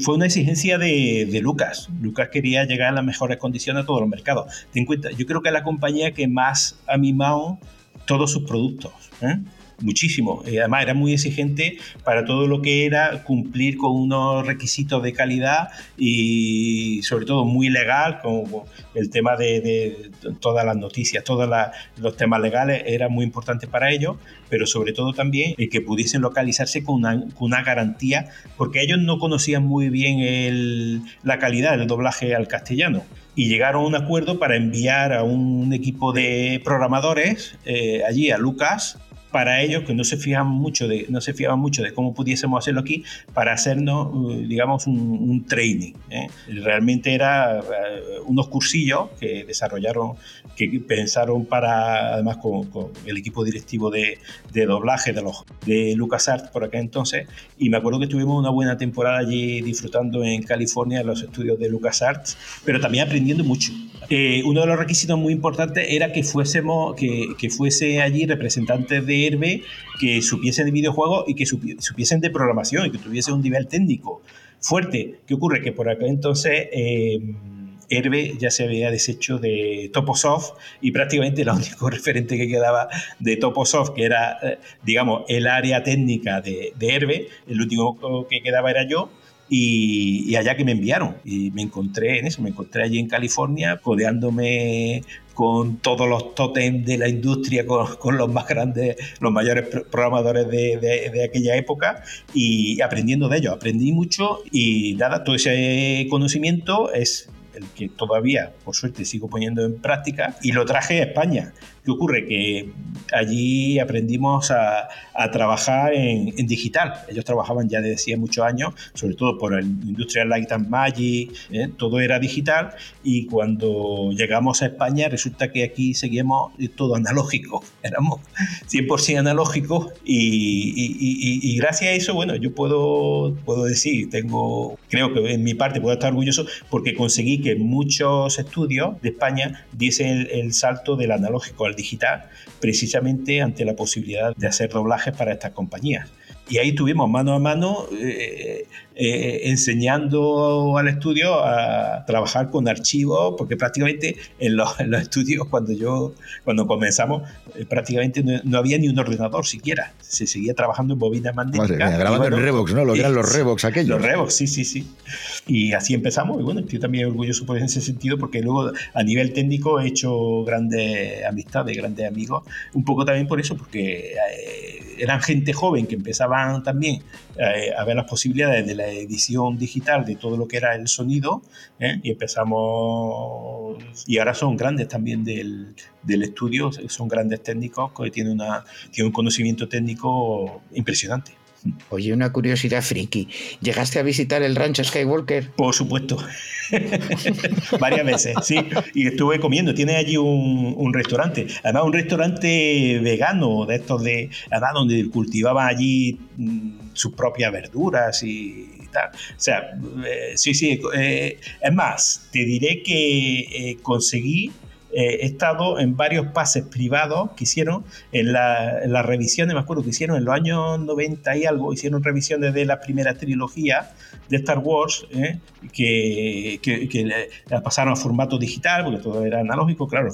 fue una exigencia de, Lucas. Lucas quería llegar a las mejores condiciones a todos los mercados. Ten cuenta, yo creo que es la compañía que más ha mimado todos sus productos. ¿eh? Muchísimo. Y además era muy exigente para todo lo que era cumplir con unos requisitos de calidad y sobre todo muy legal, como el tema de, todas las noticias, todos los temas legales era muy importante para ellos, pero sobre todo también el que pudiesen localizarse con una, garantía, porque ellos no conocían muy bien la calidad del doblaje al castellano y llegaron a un acuerdo para enviar a un equipo de programadores eh, allí a Lucas para ellos que no se fijan mucho de, no se fiaban mucho de cómo pudiésemos hacerlo aquí para hacernos, uh, digamos, un, training. ¿eh? Realmente era uh, unos cursillos que desarrollaron, que pensaron para, además con, el equipo directivo de, doblaje de, los, de LucasArts por aquel entonces, y me acuerdo que tuvimos una buena temporada allí disfrutando en California en los estudios de LucasArts, pero también aprendiendo mucho. Eh, uno de los requisitos muy importantes era que fuésemos, que, que fuese allí representantes de que supiesen de videojuegos y que supiesen de programación y que tuviesen un nivel técnico fuerte. ¿Qué ocurre? Que por acá entonces... Eh, Herbe ya se había deshecho de Toposoft y prácticamente el único referente que quedaba de Toposoft, que era, eh, digamos, el área técnica de, de Herbe, el último que quedaba era yo, y, allá que me enviaron. Y me encontré en eso, me encontré allí en California, codeándome con todos los totems de la industria, con, los más grandes, los mayores programadores de, de, aquella época y aprendiendo de ellos. Aprendí mucho y nada, todo ese conocimiento es el que todavía, por suerte, sigo poniendo en práctica y lo traje a España. ¿Qué ocurre? Que allí aprendimos a, trabajar en, digital. Ellos trabajaban ya desde hacía muchos años, sobre todo por el Industrial Light and Magic, ¿eh? todo era digital. Y cuando llegamos a España, resulta que aquí seguíamos todo analógico. Éramos 100% analógicos. Y, gracias a eso, bueno, yo puedo, puedo decir, tengo, creo que en mi parte puedo estar orgulloso porque conseguí que muchos estudios de España diesen el salto del analógico al digital, precisamente ante la posibilidad de hacer doblajes para estas compañías. Y ahí estuvimos mano a mano eh, eh, enseñando al estudio a trabajar con archivos, porque prácticamente en los, estudios cuando yo cuando comenzamos eh, prácticamente no, había ni un ordenador siquiera, se seguía trabajando en bobinas magnéticas. grabando en Revox, ¿no? Lo que eran los Revox aquellos. Los Revox, sí, sí, sí. Y así empezamos, y bueno, estoy también orgulloso por ese sentido, porque luego a nivel técnico he hecho grandes amistades, grandes amigos, un poco también por eso, porque eran gente joven que empezaban también eh, a ver las posibilidades de la edición digital de todo lo que era el sonido ¿eh? y empezamos y ahora son grandes también del, del, estudio, son grandes técnicos que tienen, una, tienen un conocimiento técnico impresionante. Oye, una curiosidad friki. ¿Llegaste a visitar el rancho Skywalker? Por supuesto. Varias veces, sí. Y estuve comiendo. Tiene allí un, restaurante. Además, un restaurante vegano, de estos de. Además, donde cultivaban allí mm, sus propias verduras y, tal. O sea, eh, sí, sí. Eh, es más, te diré que eh, conseguí eh, he estado en varios pases privados que hicieron en, las revisiones, me acuerdo que hicieron en los años 90 y algo, hicieron revisiones de la primera trilogía de Star Wars, eh, que, que, la pasaron a formato digital, porque todo era analógico, claro,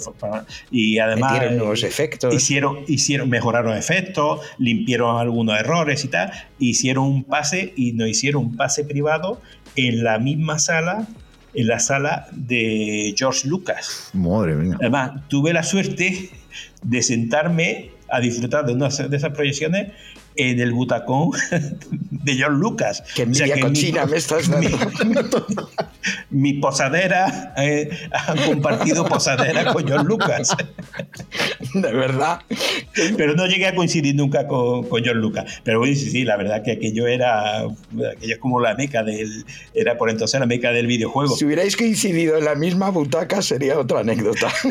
y además nuevos efectos. Hicieron, hicieron, mejoraron efectos, limpiaron algunos errores y tal, hicieron un pase y nos hicieron un pase privado en la misma sala en la sala de George Lucas. Madre mía. Además, tuve la suerte de sentarme a disfrutar de una de esas proyecciones en el butacón de John Lucas. Que envidia cochina me estás dando. Mi, posadera, eh, han compartido posadera con John Lucas. De verdad. Pero no llegué a coincidir nunca con, con John Lucas. Pero bueno, sí, sí, la verdad que aquello era, aquello es como la meca del, era por entonces la meca del videojuego. Si hubierais coincidido en la misma butaca sería otra anécdota.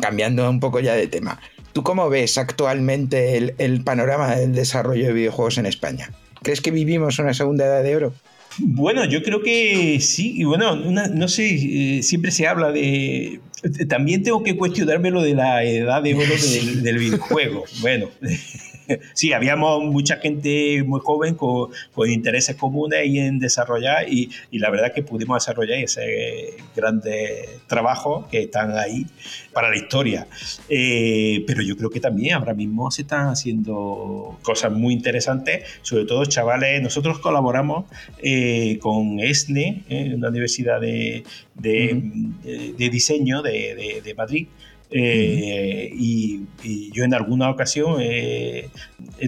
Cambiando un poco ya de tema. ¿Tú cómo ves actualmente el, panorama del desarrollo de videojuegos en España? ¿Crees que vivimos una segunda edad de oro? Bueno, yo creo que sí. Y bueno, no sé, eh, siempre se habla de. También tengo que cuestionarme lo de la edad de oro del, del videojuego. Bueno, sí, habíamos mucha gente muy joven con, intereses comunes y en desarrollar y, la verdad que pudimos desarrollar ese grande trabajo que están ahí para la historia. Eh, pero yo creo que también ahora mismo se están haciendo cosas muy interesantes, sobre todo chavales. Nosotros colaboramos eh, con ESNE, eh, una universidad de, diseño de Madrid, eh, y, yo en alguna ocasión he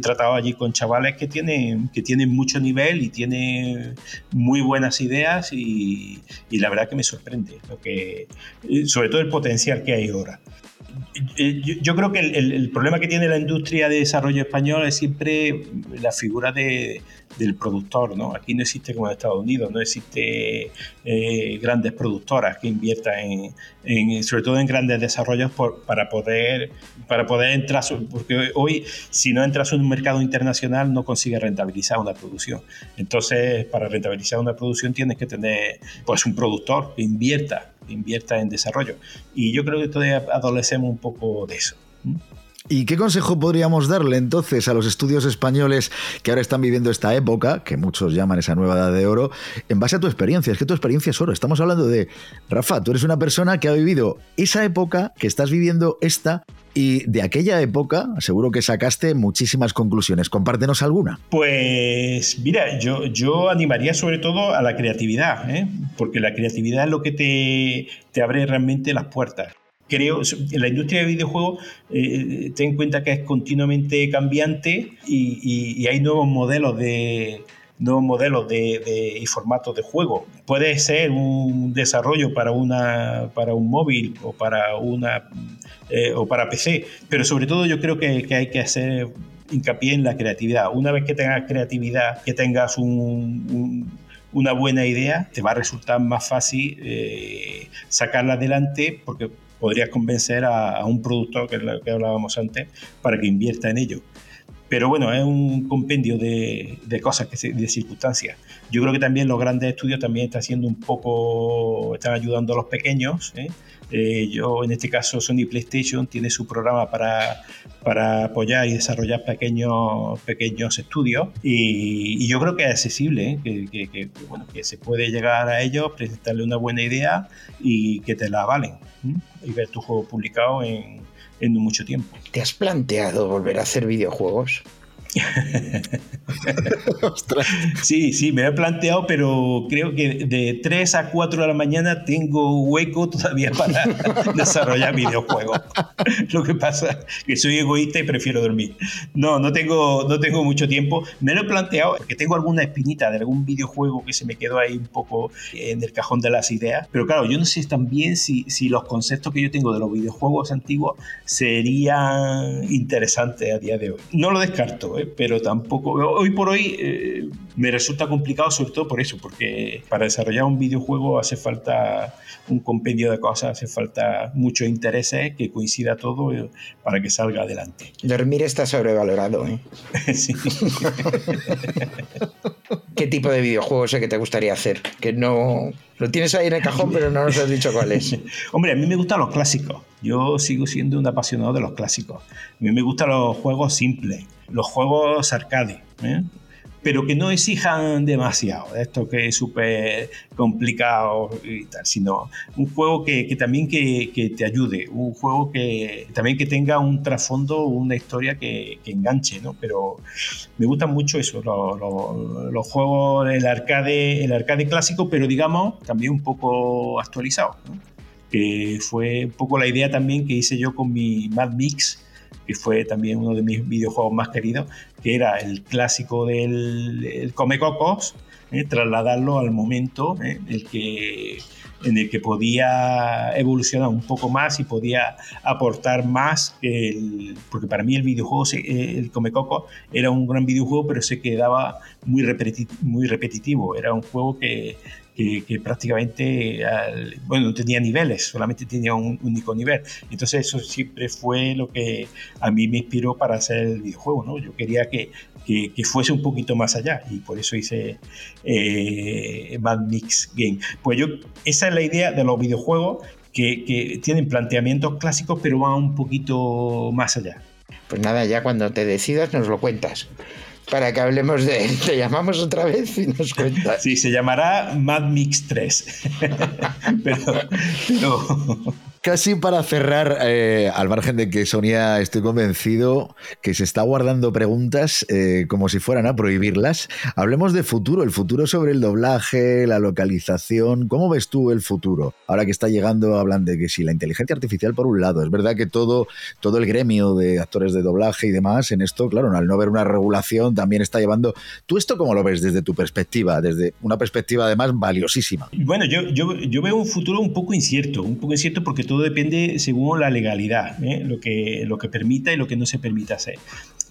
tratado allí con chavales que tienen, que tienen mucho nivel y tienen muy buenas ideas y, la verdad que me sorprende, lo que, sobre todo el potencial que hay ahora. Yo, creo que el, problema que tiene la industria de desarrollo español es siempre la figura de, del productor. ¿no? Aquí no existe como en Estados Unidos, no existe eh, grandes productoras que inviertan en, sobre todo en grandes desarrollos para, poder, para poder entrar, porque hoy si no entras en un mercado internacional no consigues rentabilizar una producción. Entonces, para rentabilizar una producción tienes que tener pues, un productor que invierta invierta en desarrollo. Y yo creo que todavía adolecemos un poco de eso. ¿Y qué consejo podríamos darle entonces a los estudios españoles que ahora están viviendo esta época, que muchos llaman esa nueva edad de oro, en base a tu experiencia? Es que tu experiencia es oro. Estamos hablando de, Rafa, tú eres una persona que ha vivido esa época, que estás viviendo esta, y de aquella época, seguro que sacaste muchísimas conclusiones. Compártenos alguna. Pues mira, yo, yo animaría sobre todo a la creatividad, ¿eh? porque la creatividad es lo que te, te abre realmente las puertas creo, la industria de videojuegos, eh, ten en cuenta que es continuamente cambiante y, hay nuevos modelos de nuevos modelos de, y formatos de juego. Puede ser un desarrollo para una para un móvil o para una eh, o para PC, pero sobre todo yo creo que, hay que hacer hincapié en la creatividad. Una vez que tengas creatividad, que tengas una buena idea, te va a resultar más fácil eh, sacarla adelante porque podrías convencer a, un productor, que es lo que hablábamos antes, para que invierta en ello. Pero bueno, es un compendio de, cosas, que de circunstancias. Yo creo que también los grandes estudios también están haciendo un poco, están ayudando a los pequeños. ¿eh? Eh, yo, en este caso, Sony PlayStation tiene su programa para, para apoyar y desarrollar pequeños, pequeños estudios y, yo creo que es accesible, ¿eh? que, bueno, que se puede llegar a ellos, presentarle una buena idea y que te la valen y ver tu juego publicado en, en mucho tiempo. ¿Te has planteado volver a hacer videojuegos? sí, sí, me lo he planteado, pero creo que de 3 a 4 de la mañana tengo hueco todavía para desarrollar videojuegos. Lo que pasa es que soy egoísta y prefiero dormir. No, no tengo, no tengo mucho tiempo. Me lo he planteado porque tengo alguna espinita de algún videojuego que se me quedó ahí un poco en el cajón de las ideas. Pero claro, yo no sé también si, si los conceptos que yo tengo de los videojuegos antiguos serían interesantes a día de hoy. No lo descarto, ¿eh? Pero tampoco. Hoy por hoy eh, me resulta complicado, sobre todo por eso, porque para desarrollar un videojuego hace falta un compendio de cosas, hace falta muchos intereses, que coincida todo eh, para que salga adelante. Dormir está sobrevalorado, ¿eh? sí. ¿Qué tipo de videojuego es el que te gustaría hacer? Que no. Lo tienes ahí en el cajón, pero no nos has dicho cuál es. Hombre, a mí me gustan los clásicos. Yo sigo siendo un apasionado de los clásicos. A mí me gustan los juegos simples, los juegos arcade. ¿eh? pero que no exijan demasiado, esto que es súper complicado y tal, sino un juego que, también que, te ayude, un juego que también que tenga un trasfondo, una historia que, enganche, ¿no? Pero me gustan mucho eso, los, los, juegos, el arcade, el arcade clásico, pero digamos también un poco actualizado, ¿no? Que fue un poco la idea también que hice yo con mi Mad Mix, que fue también uno de mis videojuegos más queridos, que era el clásico del Come Cocos, eh, trasladarlo al momento eh, en, el que, en el que podía evolucionar un poco más y podía aportar más, el, porque para mí el videojuego, eh, el Come Coco, era un gran videojuego, pero se quedaba muy, muy repetitivo, era un juego que que, prácticamente, bueno, no tenía niveles, solamente tenía un único nivel. Entonces eso siempre fue lo que a mí me inspiró para hacer el videojuego, ¿no? Yo quería que, que, fuese un poquito más allá y por eso hice eh, Mad Mix Game. Pues yo, esa es la idea de los videojuegos que, que tienen planteamientos clásicos pero van un poquito más allá. Pues nada, ya cuando te decidas nos lo cuentas para que hablemos de él. Te llamamos otra vez y nos cuentas. Sí, se llamará Mad Mix 3. pero, pero, Casi para cerrar, eh, al margen de que Sonia estoy convencido que se está guardando preguntas eh, como si fueran a prohibirlas, hablemos de futuro, el futuro sobre el doblaje, la localización. ¿Cómo ves tú el futuro? Ahora que está llegando, hablan de que si la inteligencia artificial por un lado, es verdad que todo, todo el gremio de actores de doblaje y demás, en esto, claro, al no haber una regulación, también está llevando. ¿Tú esto cómo lo ves desde tu perspectiva? Desde una perspectiva además valiosísima. Bueno, yo, yo, yo veo un futuro un poco incierto, un poco incierto porque todo depende según la legalidad, ¿eh? lo, que, lo que permita y lo que no se permita hacer.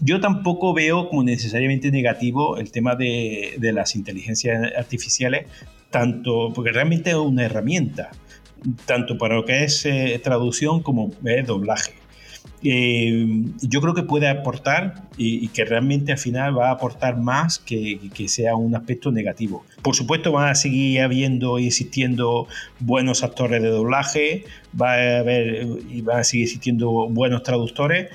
Yo tampoco veo como necesariamente negativo el tema de, de las inteligencias artificiales, tanto porque realmente es una herramienta, tanto para lo que es eh, traducción como eh, doblaje. Eh, yo creo que puede aportar y, que realmente al final va a aportar más que, sea un aspecto negativo. Por supuesto van a seguir habiendo y existiendo buenos actores de doblaje, va a haber y van a seguir existiendo buenos traductores,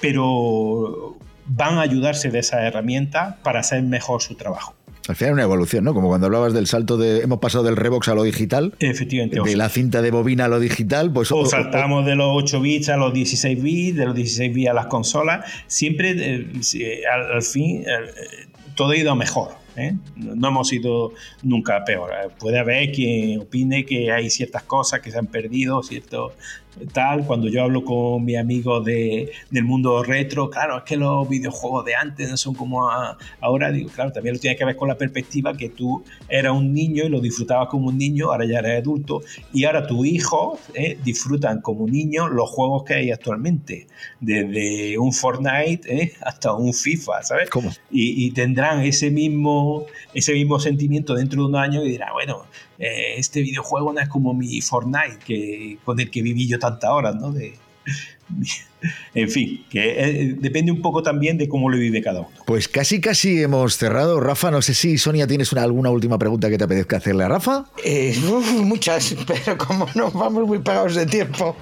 pero van a ayudarse de esa herramienta para hacer mejor su trabajo. Al final una evolución, ¿no? Como cuando hablabas del salto de. Hemos pasado del Revox a lo digital. Efectivamente. De la cinta de bobina a lo digital. Pues, o, saltamos de los 8 bits a los 16 bits, de los 16 bits a las consolas. Siempre, eh, al, fin, eh, todo ha ido mejor. ¿eh? No hemos ido nunca peor. Puede haber quien opine que hay ciertas cosas que se han perdido, ciertos tal, cuando yo hablo con mi amigo de, del mundo retro, claro, es que los videojuegos de antes no son como ahora, digo, claro, también lo tiene que ver con la perspectiva que tú eras un niño y lo disfrutabas como un niño, ahora ya eres adulto, y ahora tus hijos eh, disfrutan como un niño los juegos que hay actualmente, desde un Fortnite eh, hasta un FIFA, ¿sabes? ¿Cómo? Y, y, tendrán ese mismo, ese mismo sentimiento dentro de un año y dirán, bueno, eh, este videojuego no es como mi Fortnite, que, con el que viví yo tantas horas, ¿no? De, en fin, que eh, depende un poco también de cómo lo vive cada uno. Pues casi casi hemos cerrado. Rafa, no sé si Sonia tienes alguna última pregunta que te apetezca hacerle a Rafa. Eh, muchas, pero como nos vamos muy pagados de tiempo.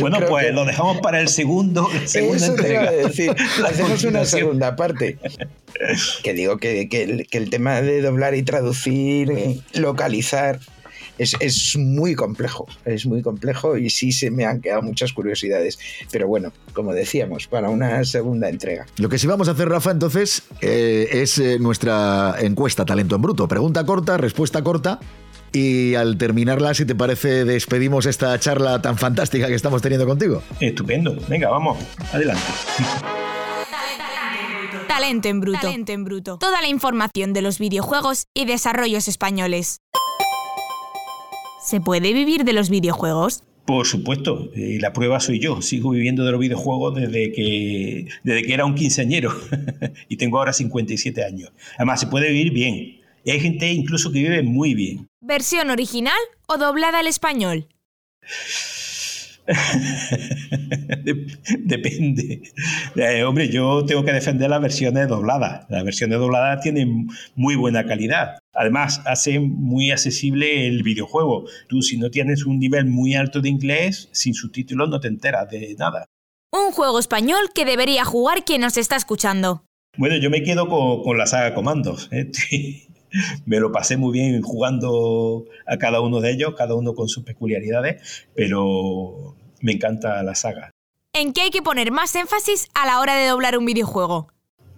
bueno, pues lo dejamos para el segundo. Eso te iba a decir. Hacemos una segunda parte. Que digo que, que, el, tema de doblar y traducir, localizar, es, es, muy complejo, es muy complejo y sí se me han quedado muchas curiosidades. Pero bueno, como decíamos, para una segunda entrega. Lo que sí vamos a hacer, Rafa, entonces, eh, es eh, nuestra encuesta Talento en Bruto. Pregunta corta, respuesta corta. Y al terminarla, si te parece, despedimos esta charla tan fantástica que estamos teniendo contigo. Estupendo. Venga, vamos, adelante. Talento en bruto. Talento en bruto. Toda la información de los videojuegos y desarrollos españoles. ¿Se puede vivir de los videojuegos? Por supuesto, y la prueba soy yo. Sigo viviendo de los videojuegos desde que, desde que era un quinceañero y tengo ahora 57 años. Además, se puede vivir bien. Y hay gente incluso que vive muy bien. ¿Versión original o doblada al español? Depende. Eh, hombre, yo tengo que defender las versiones dobladas. Las versiones dobladas tienen muy buena calidad. Además, hace muy accesible el videojuego. Tú, si no tienes un nivel muy alto de inglés, sin subtítulos no te enteras de nada. Un juego español que debería jugar quien nos está escuchando. Bueno, yo me quedo con, la saga Comandos. ¿eh? me lo pasé muy bien jugando a cada uno de ellos, cada uno con sus peculiaridades, pero me encanta la saga. ¿En qué hay que poner más énfasis a la hora de doblar un videojuego?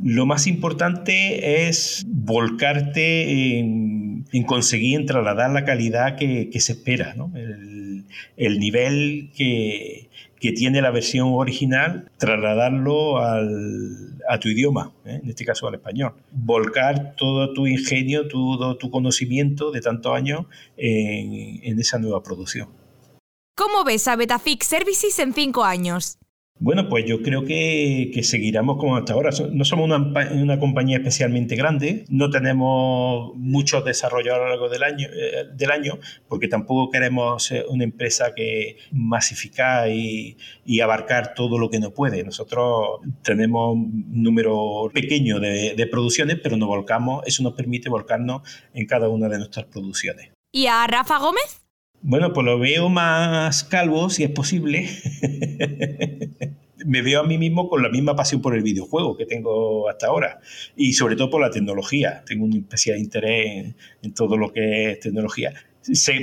Lo más importante es volcarte en, conseguir trasladar la calidad que, se espera, el, nivel que, tiene la versión original, trasladarlo a tu idioma, ¿eh? en este caso al español. Volcar todo tu ingenio, todo tu conocimiento de tantos años en esa nueva producción. ¿Cómo ves a Betafix Services en cinco años? Bueno, pues yo creo que, seguiremos como hasta ahora. No somos una, compañía especialmente grande, no tenemos muchos desarrollos a lo largo del año, eh, del año porque tampoco queremos ser una empresa que masificar y, abarcar todo lo que no puede. Nosotros tenemos un número pequeño de, de producciones, pero nos volcamos, eso nos permite volcarnos en cada una de nuestras producciones. ¿Y a Rafa Gómez? Bueno, pues lo veo más calvo, si es posible. Me veo a mí mismo con la misma pasión por el videojuego que tengo hasta ahora y sobre todo por la tecnología. Tengo un especial interés en, todo lo que es tecnología.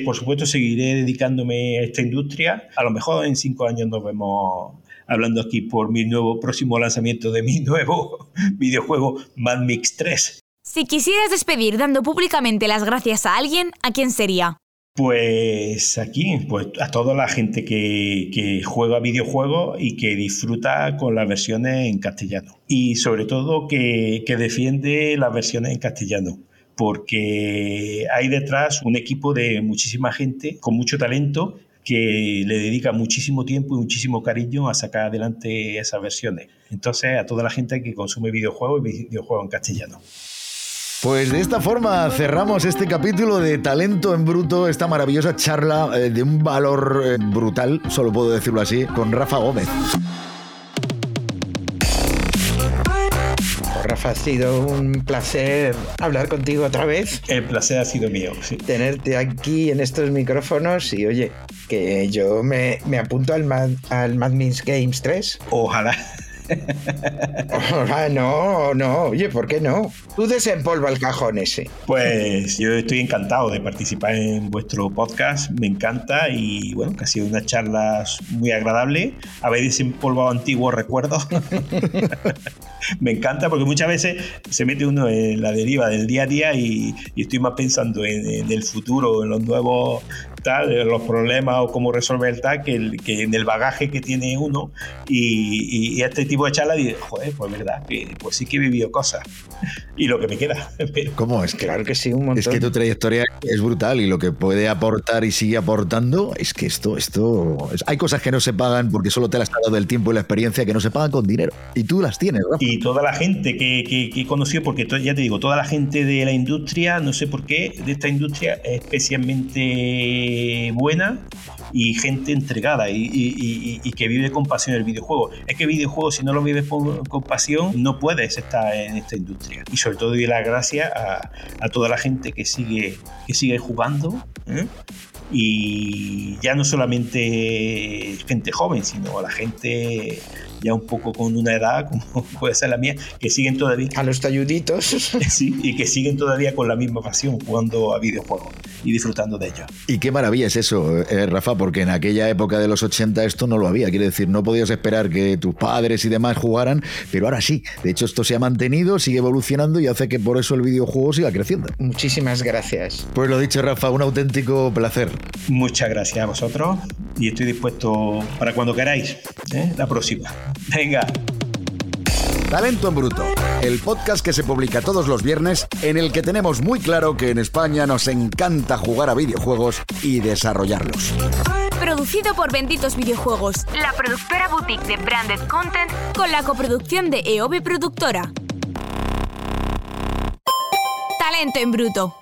por supuesto, seguiré dedicándome a esta industria. A lo mejor en cinco años nos vemos hablando aquí por mi nuevo próximo lanzamiento de mi nuevo videojuego Mad Mix 3. Si quisieras despedir dando públicamente las gracias a alguien, ¿a quién sería? Pues aquí, pues a toda la gente que, juega videojuegos y que disfruta con las versiones en castellano. Y sobre todo que, defiende las versiones en castellano porque hay detrás un equipo de muchísima gente con mucho talento que le dedica muchísimo tiempo y muchísimo cariño a sacar adelante esas versiones. Entonces, a toda la gente que consume videojuegos y videojuegos en castellano. Pues de esta forma cerramos este capítulo de Talento en Bruto, esta maravillosa charla eh, de un valor eh, brutal, solo puedo decirlo así, con Rafa Gómez. Rafa, ha sido un placer hablar contigo otra vez. El placer ha sido mío, sí. Tenerte aquí en estos micrófonos y oye, que yo me, apunto al Mad, al Mad Games 3. Ojalá. no, no, oye, ¿por qué no? Tú desempolva el cajón ese. Pues yo estoy encantado de participar en vuestro podcast, me encanta y bueno, que ha sido una charla muy agradable. Habéis desempolvado antiguos recuerdos. me encanta porque muchas veces se mete uno en la deriva del día a día y, estoy más pensando en, el futuro, en los nuevos tal, los problemas o cómo resolver tal, que, en el bagaje que tiene uno y, este tipo de charla y joder, pues verdad, que pues sí que he vivido cosas y lo que me queda. ¿Cómo es? Claro que sí, un montón. Es que tu trayectoria es brutal y lo que puede aportar y sigue aportando es que esto, esto, hay cosas que no se pagan porque solo te las ha dado el tiempo y la experiencia que no se pagan con dinero y tú las tienes, ¿no? Y toda la gente que, que, he conocido, porque ya te digo, toda la gente de la industria, no sé por qué, de esta industria es especialmente buena y gente entregada y, que vive con pasión el videojuego. Es que videojuego, si no lo vives con, pasión, no puedes estar en esta industria. Y sobre todo doy las gracias a, toda la gente que sigue, que sigue jugando. ¿eh? y ya no solamente gente joven, sino a la gente ya un poco con una edad, como puede ser la mía, que siguen todavía. A los talluditos. Sí, y que siguen todavía con la misma pasión jugando a videojuegos y disfrutando de ellos. Y qué maravilla es eso, eh, Rafa, porque en aquella época de los 80 esto no lo había. Quiere decir, no podías esperar que tus padres y demás jugaran, pero ahora sí. De hecho, esto se ha mantenido, sigue evolucionando y hace que por eso el videojuego siga creciendo. Muchísimas gracias. Pues lo dicho, Rafa, un auténtico placer. Muchas gracias a vosotros y estoy dispuesto para cuando queráis, ¿eh? la próxima. Venga. Talento en Bruto, el podcast que se publica todos los viernes en el que tenemos muy claro que en España nos encanta jugar a videojuegos y desarrollarlos. Producido por Benditos Videojuegos, la productora boutique de Branded Content con la coproducción de EOB Productora. Talento en Bruto.